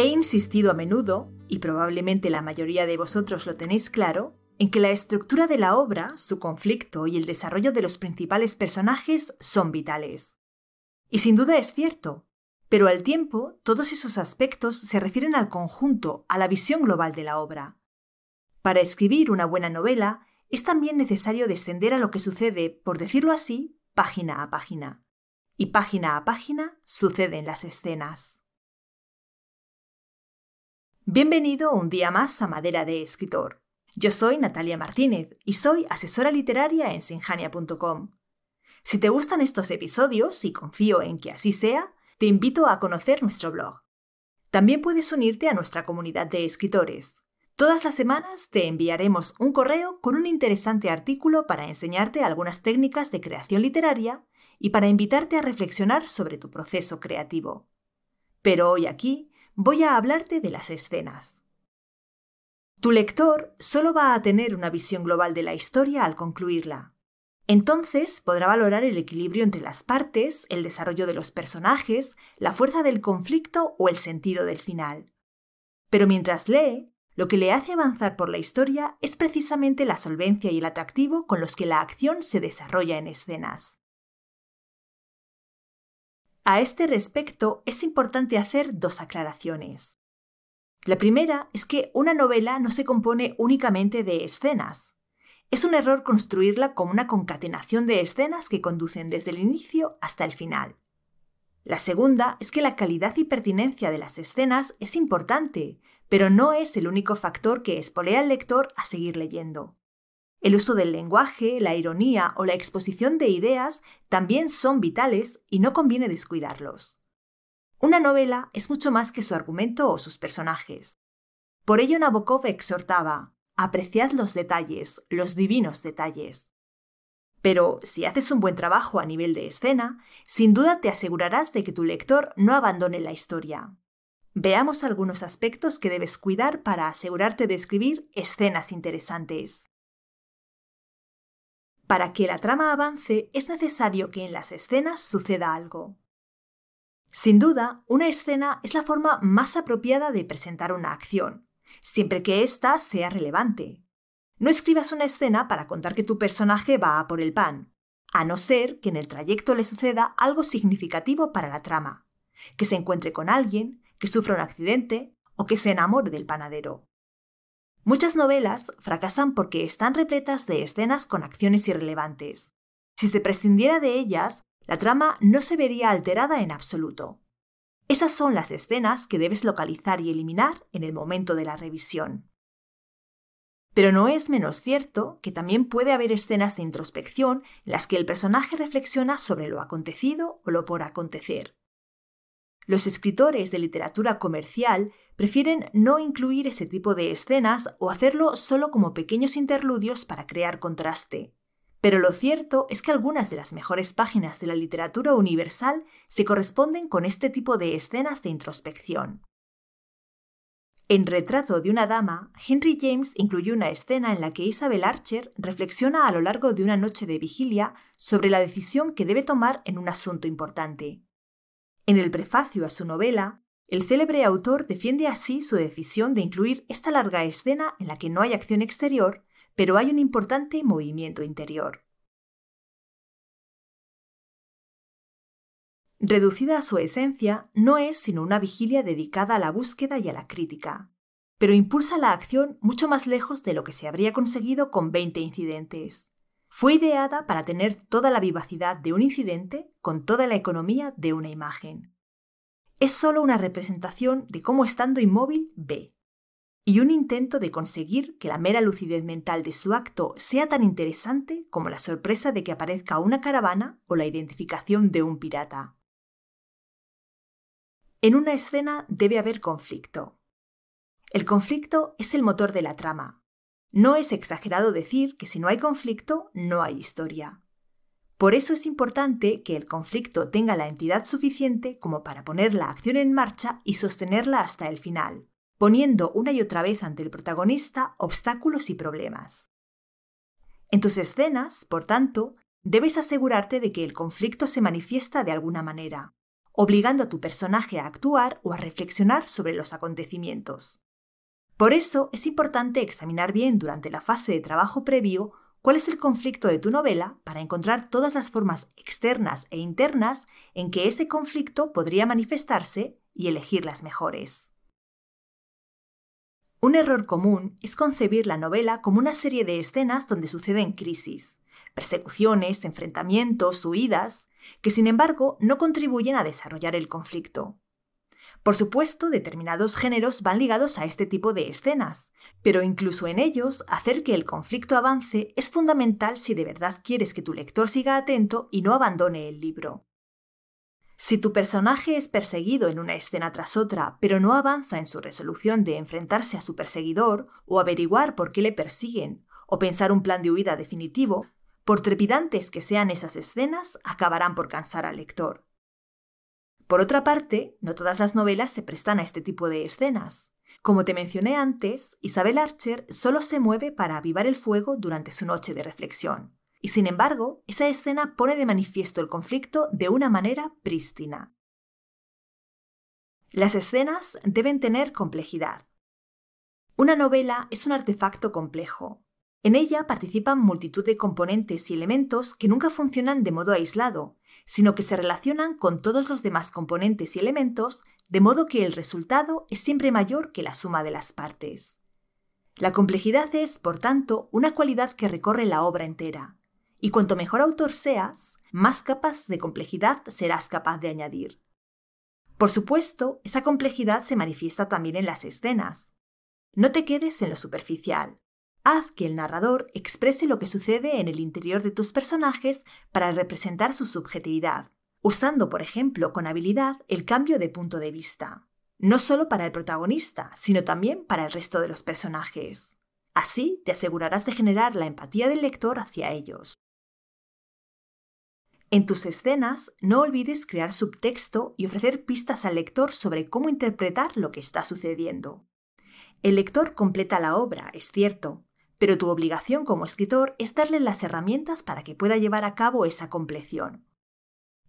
He insistido a menudo, y probablemente la mayoría de vosotros lo tenéis claro, en que la estructura de la obra, su conflicto y el desarrollo de los principales personajes son vitales. Y sin duda es cierto, pero al tiempo todos esos aspectos se refieren al conjunto, a la visión global de la obra. Para escribir una buena novela es también necesario descender a lo que sucede, por decirlo así, página a página. Y página a página suceden las escenas. Bienvenido un día más a Madera de Escritor. Yo soy Natalia Martínez y soy asesora literaria en sinjania.com. Si te gustan estos episodios, y confío en que así sea, te invito a conocer nuestro blog. También puedes unirte a nuestra comunidad de escritores. Todas las semanas te enviaremos un correo con un interesante artículo para enseñarte algunas técnicas de creación literaria y para invitarte a reflexionar sobre tu proceso creativo. Pero hoy aquí voy a hablarte de las escenas. Tu lector solo va a tener una visión global de la historia al concluirla. Entonces podrá valorar el equilibrio entre las partes, el desarrollo de los personajes, la fuerza del conflicto o el sentido del final. Pero mientras lee, lo que le hace avanzar por la historia es precisamente la solvencia y el atractivo con los que la acción se desarrolla en escenas. A este respecto es importante hacer dos aclaraciones. La primera es que una novela no se compone únicamente de escenas. Es un error construirla como una concatenación de escenas que conducen desde el inicio hasta el final. La segunda es que la calidad y pertinencia de las escenas es importante, pero no es el único factor que espolea al lector a seguir leyendo. El uso del lenguaje, la ironía o la exposición de ideas también son vitales y no conviene descuidarlos. Una novela es mucho más que su argumento o sus personajes. Por ello Nabokov exhortaba, apreciad los detalles, los divinos detalles. Pero si haces un buen trabajo a nivel de escena, sin duda te asegurarás de que tu lector no abandone la historia. Veamos algunos aspectos que debes cuidar para asegurarte de escribir escenas interesantes. Para que la trama avance es necesario que en las escenas suceda algo. Sin duda, una escena es la forma más apropiada de presentar una acción, siempre que ésta sea relevante. No escribas una escena para contar que tu personaje va a por el pan, a no ser que en el trayecto le suceda algo significativo para la trama, que se encuentre con alguien, que sufra un accidente o que se enamore del panadero. Muchas novelas fracasan porque están repletas de escenas con acciones irrelevantes. Si se prescindiera de ellas, la trama no se vería alterada en absoluto. Esas son las escenas que debes localizar y eliminar en el momento de la revisión. Pero no es menos cierto que también puede haber escenas de introspección en las que el personaje reflexiona sobre lo acontecido o lo por acontecer. Los escritores de literatura comercial prefieren no incluir ese tipo de escenas o hacerlo solo como pequeños interludios para crear contraste. Pero lo cierto es que algunas de las mejores páginas de la literatura universal se corresponden con este tipo de escenas de introspección. En Retrato de una dama, Henry James incluyó una escena en la que Isabel Archer reflexiona a lo largo de una noche de vigilia sobre la decisión que debe tomar en un asunto importante. En el prefacio a su novela, el célebre autor defiende así su decisión de incluir esta larga escena en la que no hay acción exterior, pero hay un importante movimiento interior. Reducida a su esencia, no es sino una vigilia dedicada a la búsqueda y a la crítica, pero impulsa la acción mucho más lejos de lo que se habría conseguido con 20 incidentes. Fue ideada para tener toda la vivacidad de un incidente con toda la economía de una imagen es solo una representación de cómo estando inmóvil ve, y un intento de conseguir que la mera lucidez mental de su acto sea tan interesante como la sorpresa de que aparezca una caravana o la identificación de un pirata. En una escena debe haber conflicto. El conflicto es el motor de la trama. No es exagerado decir que si no hay conflicto, no hay historia. Por eso es importante que el conflicto tenga la entidad suficiente como para poner la acción en marcha y sostenerla hasta el final, poniendo una y otra vez ante el protagonista obstáculos y problemas. En tus escenas, por tanto, debes asegurarte de que el conflicto se manifiesta de alguna manera, obligando a tu personaje a actuar o a reflexionar sobre los acontecimientos. Por eso es importante examinar bien durante la fase de trabajo previo cuál es el conflicto de tu novela para encontrar todas las formas externas e internas en que ese conflicto podría manifestarse y elegir las mejores. Un error común es concebir la novela como una serie de escenas donde suceden crisis, persecuciones, enfrentamientos, huidas, que sin embargo no contribuyen a desarrollar el conflicto. Por supuesto, determinados géneros van ligados a este tipo de escenas, pero incluso en ellos, hacer que el conflicto avance es fundamental si de verdad quieres que tu lector siga atento y no abandone el libro. Si tu personaje es perseguido en una escena tras otra, pero no avanza en su resolución de enfrentarse a su perseguidor, o averiguar por qué le persiguen, o pensar un plan de huida definitivo, por trepidantes que sean esas escenas, acabarán por cansar al lector. Por otra parte, no todas las novelas se prestan a este tipo de escenas. Como te mencioné antes, Isabel Archer solo se mueve para avivar el fuego durante su noche de reflexión. Y sin embargo, esa escena pone de manifiesto el conflicto de una manera prístina. Las escenas deben tener complejidad. Una novela es un artefacto complejo. En ella participan multitud de componentes y elementos que nunca funcionan de modo aislado, sino que se relacionan con todos los demás componentes y elementos, de modo que el resultado es siempre mayor que la suma de las partes. La complejidad es, por tanto, una cualidad que recorre la obra entera, y cuanto mejor autor seas, más capas de complejidad serás capaz de añadir. Por supuesto, esa complejidad se manifiesta también en las escenas. No te quedes en lo superficial. Haz que el narrador exprese lo que sucede en el interior de tus personajes para representar su subjetividad, usando, por ejemplo, con habilidad el cambio de punto de vista, no solo para el protagonista, sino también para el resto de los personajes. Así te asegurarás de generar la empatía del lector hacia ellos. En tus escenas, no olvides crear subtexto y ofrecer pistas al lector sobre cómo interpretar lo que está sucediendo. El lector completa la obra, es cierto, pero tu obligación como escritor es darle las herramientas para que pueda llevar a cabo esa compleción.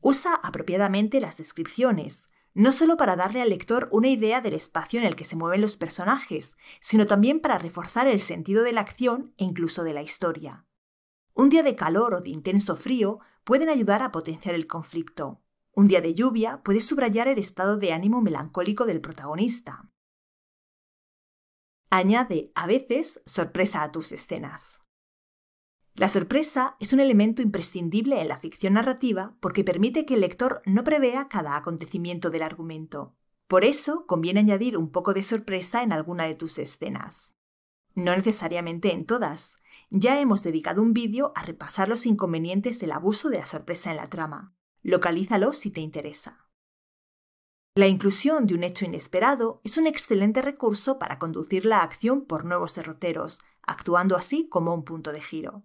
Usa apropiadamente las descripciones, no solo para darle al lector una idea del espacio en el que se mueven los personajes, sino también para reforzar el sentido de la acción e incluso de la historia. Un día de calor o de intenso frío pueden ayudar a potenciar el conflicto. Un día de lluvia puede subrayar el estado de ánimo melancólico del protagonista. Añade a veces sorpresa a tus escenas. La sorpresa es un elemento imprescindible en la ficción narrativa porque permite que el lector no prevea cada acontecimiento del argumento. Por eso conviene añadir un poco de sorpresa en alguna de tus escenas. No necesariamente en todas. Ya hemos dedicado un vídeo a repasar los inconvenientes del abuso de la sorpresa en la trama. Localízalo si te interesa. La inclusión de un hecho inesperado es un excelente recurso para conducir la acción por nuevos derroteros, actuando así como un punto de giro.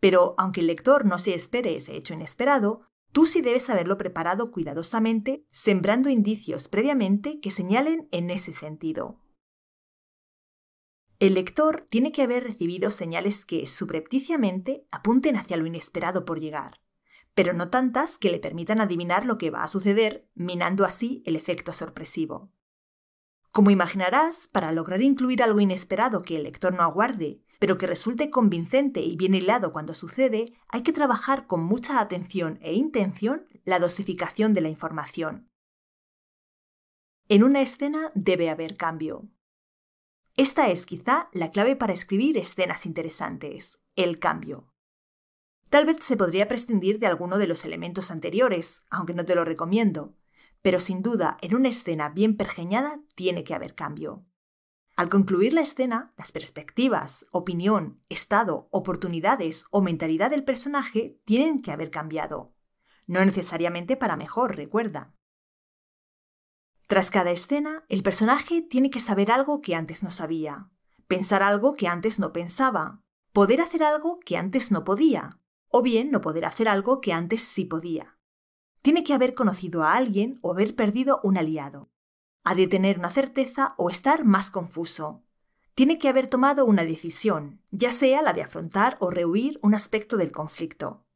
Pero aunque el lector no se espere ese hecho inesperado, tú sí debes haberlo preparado cuidadosamente, sembrando indicios previamente que señalen en ese sentido. El lector tiene que haber recibido señales que, subrepticiamente, apunten hacia lo inesperado por llegar pero no tantas que le permitan adivinar lo que va a suceder, minando así el efecto sorpresivo. Como imaginarás, para lograr incluir algo inesperado que el lector no aguarde, pero que resulte convincente y bien hilado cuando sucede, hay que trabajar con mucha atención e intención la dosificación de la información. En una escena debe haber cambio. Esta es quizá la clave para escribir escenas interesantes, el cambio. Tal vez se podría prescindir de alguno de los elementos anteriores, aunque no te lo recomiendo, pero sin duda en una escena bien pergeñada tiene que haber cambio. Al concluir la escena, las perspectivas, opinión, estado, oportunidades o mentalidad del personaje tienen que haber cambiado. No necesariamente para mejor, recuerda. Tras cada escena, el personaje tiene que saber algo que antes no sabía, pensar algo que antes no pensaba, poder hacer algo que antes no podía, o bien no poder hacer algo que antes sí podía. Tiene que haber conocido a alguien o haber perdido un aliado. Ha de tener una certeza o estar más confuso. Tiene que haber tomado una decisión, ya sea la de afrontar o rehuir un aspecto del conflicto.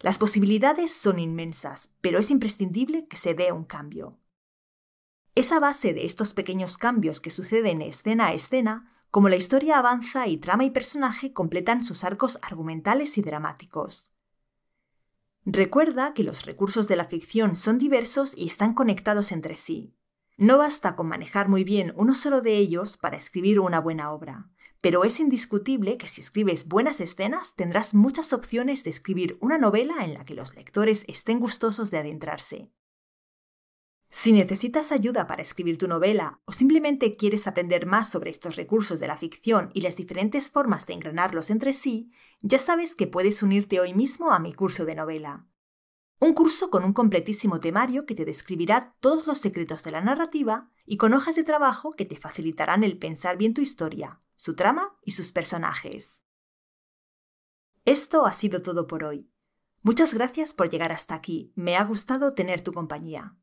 Las posibilidades son inmensas, pero es imprescindible que se dé un cambio. Es a base de estos pequeños cambios que suceden escena a escena como la historia avanza y trama y personaje completan sus arcos argumentales y dramáticos. Recuerda que los recursos de la ficción son diversos y están conectados entre sí. No basta con manejar muy bien uno solo de ellos para escribir una buena obra, pero es indiscutible que si escribes buenas escenas tendrás muchas opciones de escribir una novela en la que los lectores estén gustosos de adentrarse. Si necesitas ayuda para escribir tu novela o simplemente quieres aprender más sobre estos recursos de la ficción y las diferentes formas de engranarlos entre sí, ya sabes que puedes unirte hoy mismo a mi curso de novela. Un curso con un completísimo temario que te describirá todos los secretos de la narrativa y con hojas de trabajo que te facilitarán el pensar bien tu historia, su trama y sus personajes. Esto ha sido todo por hoy. Muchas gracias por llegar hasta aquí. Me ha gustado tener tu compañía.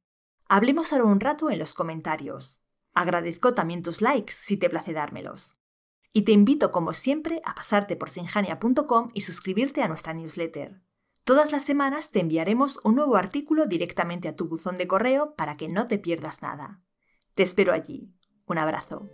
Hablemos ahora un rato en los comentarios. Agradezco también tus likes si te place dármelos. Y te invito, como siempre, a pasarte por sinjania.com y suscribirte a nuestra newsletter. Todas las semanas te enviaremos un nuevo artículo directamente a tu buzón de correo para que no te pierdas nada. Te espero allí. Un abrazo.